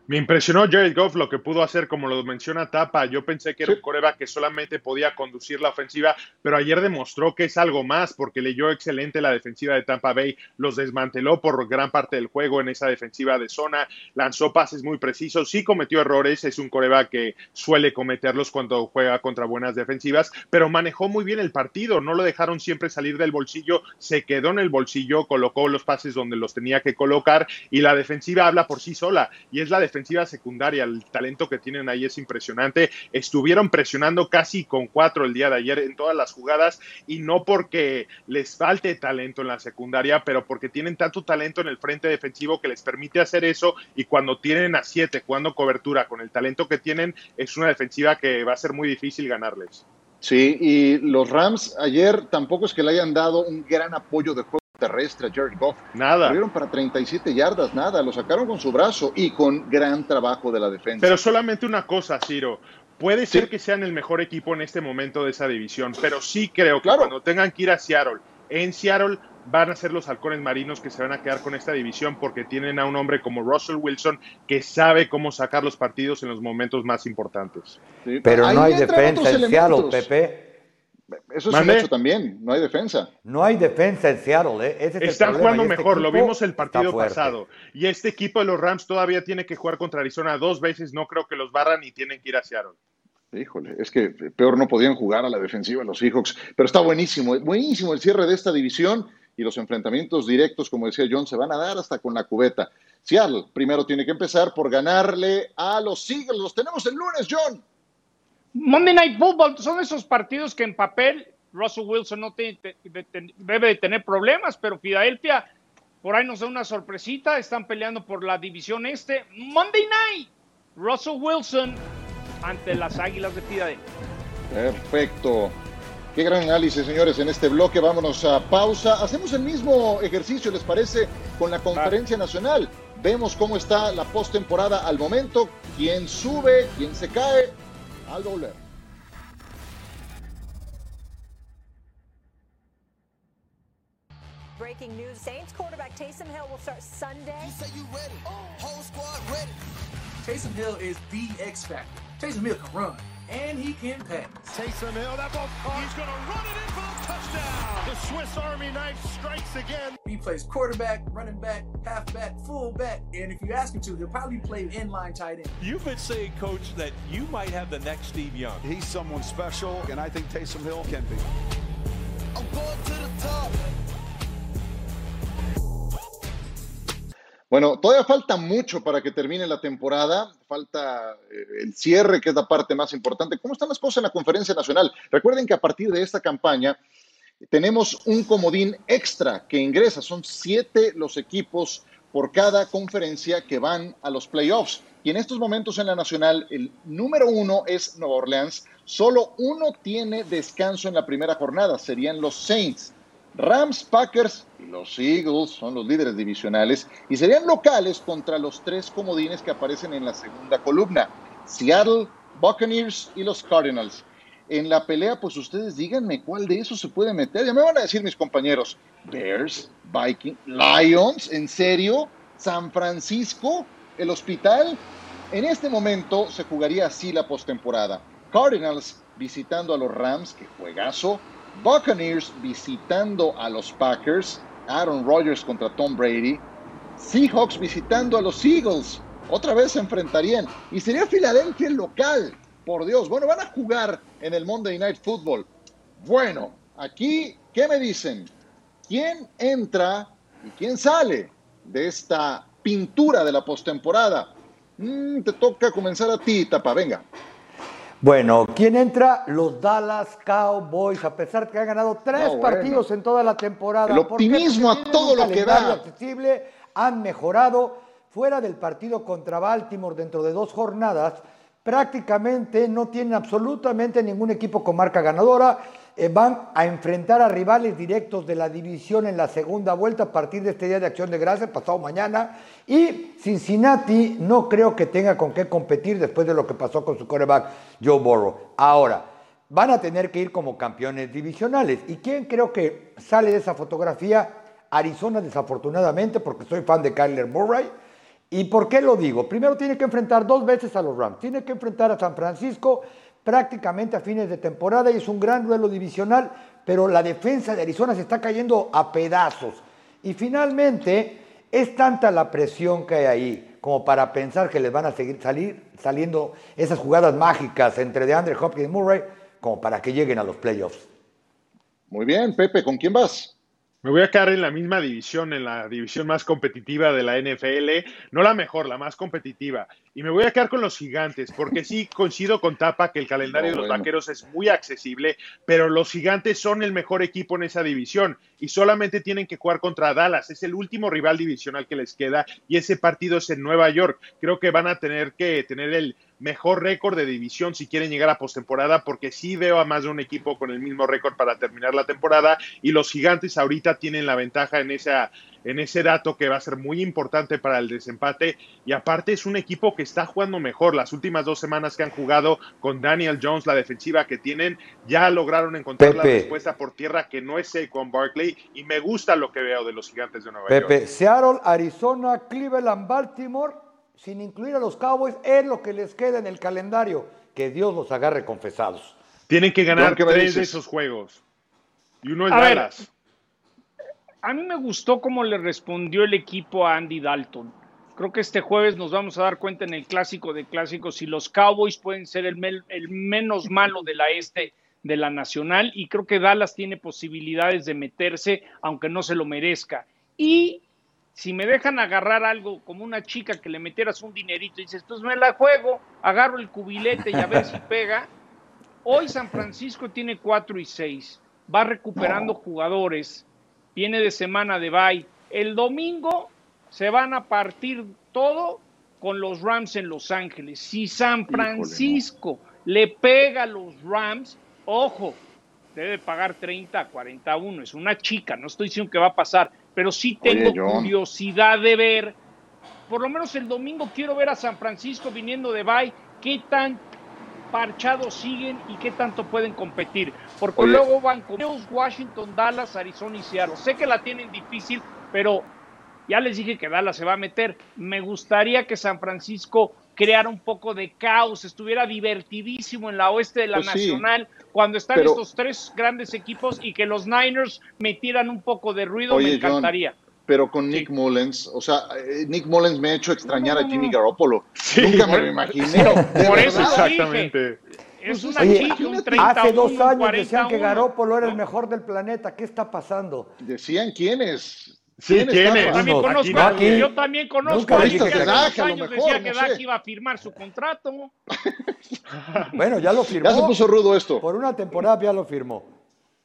Me impresionó Jared Goff lo que pudo hacer, como lo menciona Tapa. Yo pensé que era un coreback que solamente podía conducir la ofensiva, pero ayer demostró que es algo más porque leyó excelente la defensiva de Tampa Bay, los desmanteló por gran parte del juego en esa defensiva de zona, lanzó pases muy precisos, sí cometió errores, es un coreback que suele cometerlos cuando juega contra buenas defensivas, pero manejó muy bien el partido, no lo dejaron siempre salir del bolsillo, se quedó en el bolsillo, colocó los pases donde los tenía que colocar y la defensiva habla por sí sola y es la defensiva secundaria, el talento que tienen ahí es impresionante. Estuvieron presionando casi con cuatro el día de ayer en todas las jugadas y no porque les falte talento en la secundaria, pero porque tienen tanto talento en el frente defensivo que les permite hacer eso y cuando tienen a siete jugando cobertura con el talento que tienen, es una defensiva que va a ser muy difícil ganarles. Sí, y los Rams ayer tampoco es que le hayan dado un gran apoyo de juego terrestre a Jared Goff. Nada. Corrieron para 37 yardas, nada. Lo sacaron con su brazo y con gran trabajo de la defensa. Pero solamente una cosa, Ciro. Puede ser que sean el mejor equipo en este momento de esa división, pero sí creo que cuando tengan que ir a Seattle, en Seattle van a ser los halcones marinos que se van a quedar con esta división porque tienen a un hombre como Russell Wilson que sabe cómo sacar los partidos en los momentos más importantes. Pero no hay defensa en Seattle, Pepe. Eso es un hecho también, no hay defensa. No hay defensa en Seattle, ¿eh? Están jugando este mejor, lo vimos el partido pasado. Y este equipo de los Rams todavía tiene que jugar contra Arizona dos veces, no creo que los barran y tienen que ir a Seattle. Híjole, es que peor no podían jugar a la defensiva los Seahawks, pero está buenísimo, buenísimo el cierre de esta división y los enfrentamientos directos, como decía John, se van a dar hasta con la cubeta. Seattle primero tiene que empezar por ganarle a los Eagles. Los tenemos el lunes, John. Monday Night Football son esos partidos que en papel Russell Wilson no debe de tener problemas, pero Filadelfia por ahí nos da una sorpresita, están peleando por la división este. Monday Night, Russell Wilson ante las Águilas de Filadelfia. Perfecto. Qué gran análisis, señores, en este bloque. Vámonos a pausa. Hacemos el mismo ejercicio, ¿les parece? Con la conferencia nacional. Vemos cómo está la postemporada al momento, quién sube, quién se cae al volver. Breaking news: Saints quarterback Taysom Hill will start Sunday. You say you ready? Oh. Whole squad ready. Taysom Hill is the X factor. Taysom Hill can run and he can pass. Taysom Hill, that ball caught. He's going to run it in for the touchdown. The Swiss Army knife strikes again. He plays quarterback, running back, halfback, fullback, and if you ask him to, he'll probably play inline tight end. You've been saying, Coach, that you might have the next Steve Young. He's someone special, and I think Taysom Hill can be. I'm going to the top. Bueno, todavía falta mucho para que termine la temporada, falta eh, el cierre, que es la parte más importante. ¿Cómo están las cosas en la conferencia nacional? Recuerden que a partir de esta campaña tenemos un comodín extra que ingresa, son siete los equipos por cada conferencia que van a los playoffs. Y en estos momentos en la nacional, el número uno es Nueva Orleans, solo uno tiene descanso en la primera jornada, serían los Saints. Rams, Packers y los Eagles son los líderes divisionales y serían locales contra los tres comodines que aparecen en la segunda columna, Seattle, Buccaneers y los Cardinals. En la pelea, pues ustedes díganme cuál de esos se puede meter. Ya me van a decir mis compañeros, Bears, Vikings, Lions, ¿en serio? San Francisco, el hospital. En este momento se jugaría así la postemporada. Cardinals visitando a los Rams, que juegazo. Buccaneers visitando a los Packers, Aaron Rodgers contra Tom Brady, Seahawks visitando a los Eagles, otra vez se enfrentarían, y sería Filadelfia el local, por Dios, bueno, van a jugar en el Monday Night Football. Bueno, aquí, ¿qué me dicen? ¿Quién entra y quién sale de esta pintura de la postemporada? Mm, te toca comenzar a ti, Tapa, venga. Bueno, ¿quién entra? Los Dallas Cowboys, a pesar de que han ganado tres No, partidos en toda la temporada. El optimismo a todo lo que da. accesible, han mejorado. Fuera del partido contra Baltimore dentro de dos jornadas, prácticamente no tienen absolutamente ningún equipo con marca ganadora. Eh, van a enfrentar a rivales directos de la división en la segunda vuelta a partir de este día de acción de gracias, pasado mañana. Y Cincinnati no creo que tenga con qué competir después de lo que pasó con su quarterback Joe Burrow. Ahora, van a tener que ir como campeones divisionales. ¿Y quién creo que sale de esa fotografía? Arizona, desafortunadamente, porque soy fan de Kyler Murray. ¿Y por qué lo digo? Primero tiene que enfrentar dos veces a los Rams. Tiene que enfrentar a San Francisco prácticamente a fines de temporada y es un gran duelo divisional, pero la defensa de Arizona se está cayendo a pedazos. Y finalmente es tanta la presión que hay ahí como para pensar que les van a seguir salir, saliendo esas jugadas mágicas entre DeAndre Hopkins y Murray como para que lleguen a los playoffs. Muy bien, Pepe, ¿con quién vas? Me voy a quedar en la misma división, en la división más competitiva de la NFL, no la mejor, la más competitiva. Y me voy a quedar con los gigantes, porque sí coincido con Tapa que el calendario No, de los bueno. vaqueros es muy accesible, pero los gigantes son el mejor equipo en esa división y solamente tienen que jugar contra Dallas. Es el último rival divisional que les queda y ese partido es en Nueva York. Creo que van a tener que tener el mejor récord de división si quieren llegar a postemporada, porque sí veo a más de un equipo con el mismo récord para terminar la temporada y los gigantes ahorita tienen la ventaja en esa en ese dato que va a ser muy importante para el desempate. Y aparte es un equipo que está jugando mejor. Las últimas dos semanas que han jugado con Daniel Jones la defensiva que tienen ya lograron encontrar la Pepe. respuesta por tierra que no es Saquon Barkley. Y me gusta lo que veo de los gigantes de Nueva Pepe, York. Seattle, Arizona, Cleveland, Baltimore, sin incluir a los Cowboys, es lo que les queda en el calendario. Que Dios los agarre confesados. tienen que ganar John, ¿qué me tres de esos juegos. Y uno es A ver, Dallas A mí me gustó cómo le respondió el equipo a Andy Dalton. Creo que este jueves nos vamos a dar cuenta en el clásico de clásicos si los Cowboys pueden ser el, mel- el menos malo de la este de la nacional y creo que Dallas tiene posibilidades de meterse aunque no se lo merezca. Y si me dejan agarrar algo como una chica que le metieras un dinerito y dices, pues me la juego, agarro el cubilete y a ver si pega. Hoy San Francisco tiene 4 y 6, va recuperando jugadores, viene de semana de bye. El domingo se van a partir todo con los Rams en Los Ángeles. Si San Francisco le pega a los Rams, ojo, debe pagar 30 a 41. Es una chica, no estoy diciendo que va a pasar, pero sí tengo Oye, curiosidad de ver. Por lo menos el domingo quiero ver a San Francisco viniendo de bye, qué tan parchados siguen y qué tanto pueden competir. Porque Oye. luego van con Washington, Dallas, Arizona y Seattle. Sé que la tienen difícil, pero ya les dije que Dallas se va a meter. Me gustaría que San Francisco creara un poco de caos, estuviera divertidísimo en la oeste de la Pues sí, Nacional cuando están pero- estos tres grandes equipos y que los Niners metieran un poco de ruido, Oye, me John, encantaría. Pero con Nick Mullens, o sea, eh, Nick Mullens me ha hecho extrañar No, a no, Jimmy. Garoppolo. Sí, Nunca me lo imaginé. Por eso exactamente Es una Oye, chica, un hace 31, dos un años decían que 41. Garópolo era el mejor del planeta. ¿Qué está pasando? Decían quiénes. Sí, ¿quiénes? Yo también conozco, aquí yo también conozco Nunca a alguien que hace dos años mejor, decía no que Dak iba a firmar su contrato. Bueno, ya lo firmó. Ya se puso rudo esto. Por una temporada ya lo firmó.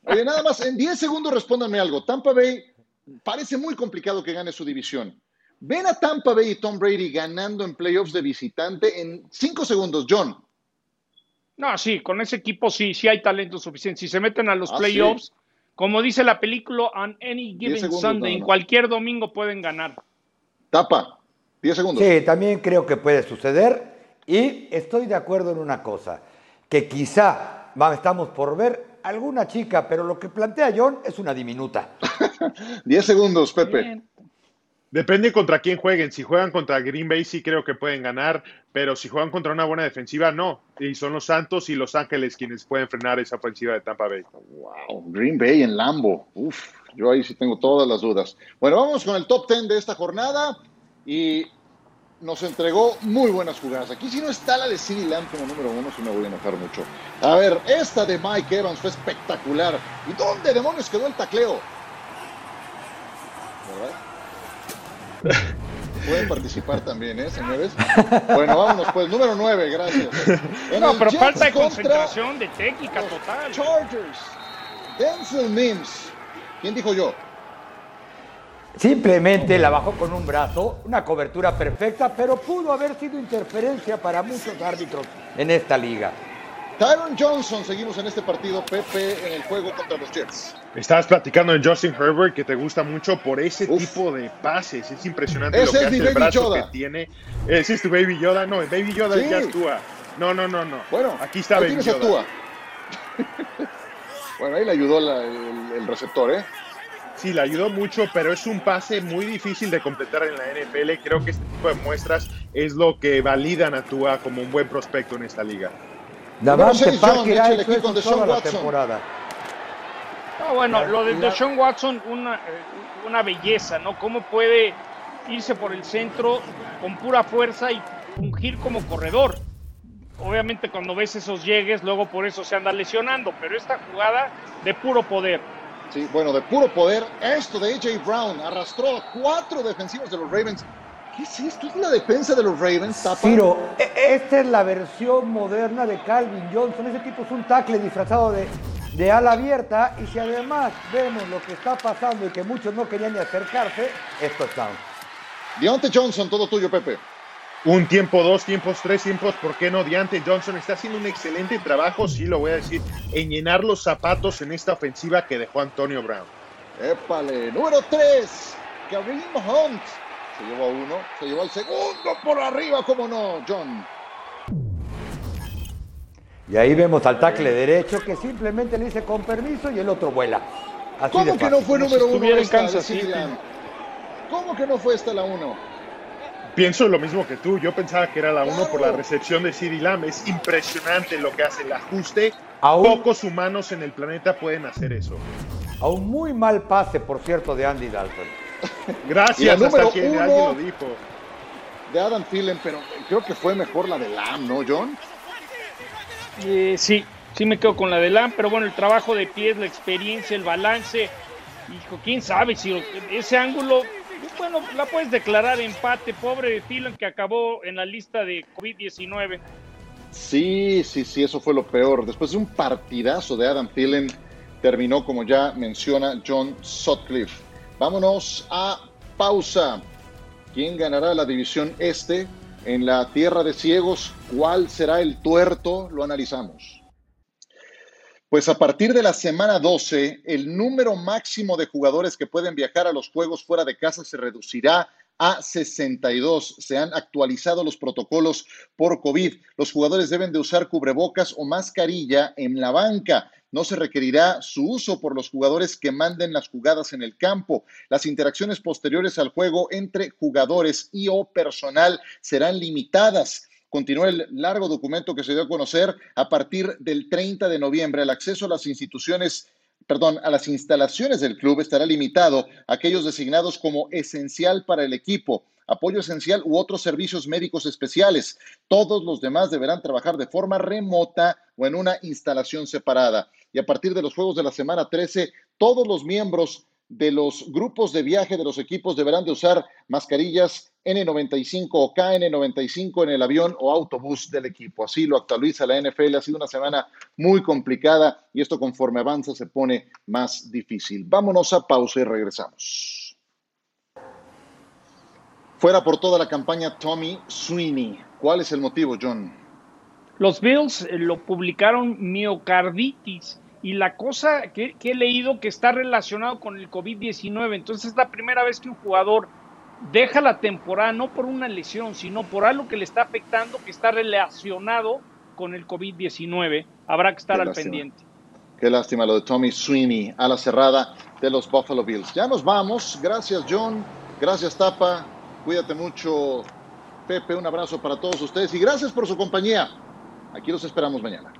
Oye, nada más, en 10 segundos respóndanme algo. Tampa Bay parece muy complicado que gane su división. Ven a Tampa Bay y Tom Brady ganando en playoffs de visitante en 5 segundos, John. No, sí, con ese equipo sí, sí hay talento suficiente. Si se meten a los Ah, playoffs, como dice la película, on any given segundos Sunday, en cualquier domingo pueden ganar. Tapa, 10 segundos. Sí, también creo que puede suceder. Y estoy de acuerdo en una cosa, que quizá estamos por ver alguna chica, pero lo que plantea John es una diminuta. 10 segundos, Pepe. Bien. Depende contra quién jueguen. Si juegan contra Green Bay, sí creo que pueden ganar, pero si juegan contra una buena defensiva, no. Y son los Santos y Los Ángeles quienes pueden frenar esa ofensiva de Tampa Bay. Wow, Green Bay en Lambo. Uf, yo ahí sí tengo todas las dudas. Bueno, vamos con el top 10 de esta jornada y nos entregó muy buenas jugadas. Aquí si no está la de CeeDee Lamb como número uno, sí me voy a enojar mucho. A ver, esta de Mike Evans fue espectacular. ¿Y dónde demonios quedó el tacleo? ¿Verdad? Pueden participar también, ¿eh, señores? Bueno, vámonos pues. Número 9, gracias. En No, el pero Jets falta de concentración, de técnica total. Chargers. Denzel Mims. ¿Quién dijo yo? Simplemente la bajó con un brazo, una cobertura perfecta, pero pudo haber sido interferencia para muchos árbitros en esta liga. Tyron Johnson, seguimos en este partido, Pepe, en el juego contra los Jets. Estabas platicando de Justin Herbert, que te gusta mucho por ese Uf. tipo de pases. Es impresionante Ese lo que es mi hace el Baby brazo Yoda. que tiene. Ese es tu Baby Yoda. No, el Baby Yoda Sí. ya actúa. No, no, no, no. Bueno, aquí está Baby Yoda. Bueno, ahí le ayudó la- el, el receptor, ¿eh? Sí, le ayudó mucho, pero es un pase muy difícil de completar en la NFL. Creo que este tipo de muestras es lo que validan a Tua como un buen prospecto en esta liga. Davante Parker ha hecho eso con toda la temporada. No, bueno, La- lo de Deshaun Watson, una, eh, una belleza, ¿no? Cómo puede irse por el centro con pura fuerza y fungir como corredor. Obviamente cuando ves esos llegues, luego por eso se anda lesionando, pero esta jugada de puro poder. Sí, bueno, de puro poder, esto de AJ Brown arrastró a cuatro defensivos de los Ravens. ¿Qué es esto? ¿Es la defensa de los Ravens? Tapa? Ciro, e- esta es la versión moderna de Calvin Johnson. Ese tipo es un tackle disfrazado de, de ala abierta. Y si además vemos lo que está pasando y que muchos no querían ni acercarse, esto es down. Deontay Johnson, todo tuyo, Pepe. Un tiempo, dos tiempos, tres tiempos, ¿por qué no? Deante Johnson está haciendo un excelente trabajo, sí lo voy a decir, en llenar los zapatos en esta ofensiva que dejó Antonio Brown. Épale, número 3, Kareem Hunt. Se llevó a uno, se llevó al segundo por arriba, ¿cómo no, John? Y ahí vemos al tackle derecho que simplemente le dice con permiso y el otro vuela. Así ¿Cómo de que no fue número uno estuviera en esta de Kansas? ¿Cómo que no fue esta la uno? Pienso lo mismo que tú, yo pensaba que era la uno por la recepción de CeeDee Lamb, es impresionante lo que hace el ajuste, Aún- pocos humanos en el planeta pueden hacer eso. A un muy mal pase, por cierto, de Andy Dalton. Gracias, hasta número que uno- alguien lo dijo. De Adam Thielen, pero creo que fue mejor la de Lamb, ¿no, John? Eh, sí, sí me quedo con la de Lam, pero bueno, el trabajo de pies, la experiencia, el balance, hijo, quién sabe si ese ángulo, bueno, la puedes declarar empate, pobre Thielen que acabó en la lista de COVID-19. Sí, sí, sí, eso fue lo peor. Después de un partidazo de Adam Thielen, terminó, como ya menciona John Sutcliffe. Vámonos a pausa. ¿Quién ganará la división este en la Tierra de Ciegos? ¿Cuál será el tuerto? Lo analizamos. Pues a partir de la semana 12, el número máximo de jugadores que pueden viajar a los juegos fuera de casa se reducirá a 62. Se han actualizado los protocolos por COVID. Los jugadores deben de usar cubrebocas o mascarilla en la banca. No se requerirá su uso por los jugadores que manden las jugadas en el campo. Las interacciones posteriores al juego entre jugadores y o personal serán limitadas. Continúa el largo documento que se dio a conocer a partir del 30 de noviembre. El acceso a las instituciones, perdón, a las instalaciones del club estará limitado a aquellos designados como esencial para el equipo, apoyo esencial u otros servicios médicos especiales. Todos los demás deberán trabajar de forma remota o en una instalación separada. Y a partir de los juegos de la semana 13, todos los miembros de los grupos de viaje de los equipos deberán de usar mascarillas N95 o KN95 en el avión o autobús del equipo. Así lo actualiza la NFL. Ha sido una semana muy complicada y esto conforme avanza se pone más difícil. Vámonos a pausa y regresamos. Fuera por toda la campaña Tommy Sweeney. ¿Cuál es el motivo, John? Los Bills eh, lo publicaron miocarditis y la cosa que, que he leído que está relacionado con el COVID-19. Entonces es la primera vez que un jugador deja la temporada no por una lesión, sino por algo que le está afectando, que está relacionado con el COVID-19. Habrá que estar Qué al lástima. pendiente. Qué lástima lo de Tommy Sweeney a la cerrada de los Buffalo Bills. Ya nos vamos. Gracias, John. Gracias, Tapa. Cuídate mucho, Pepe. Un abrazo para todos ustedes y gracias por su compañía. Aquí los esperamos mañana.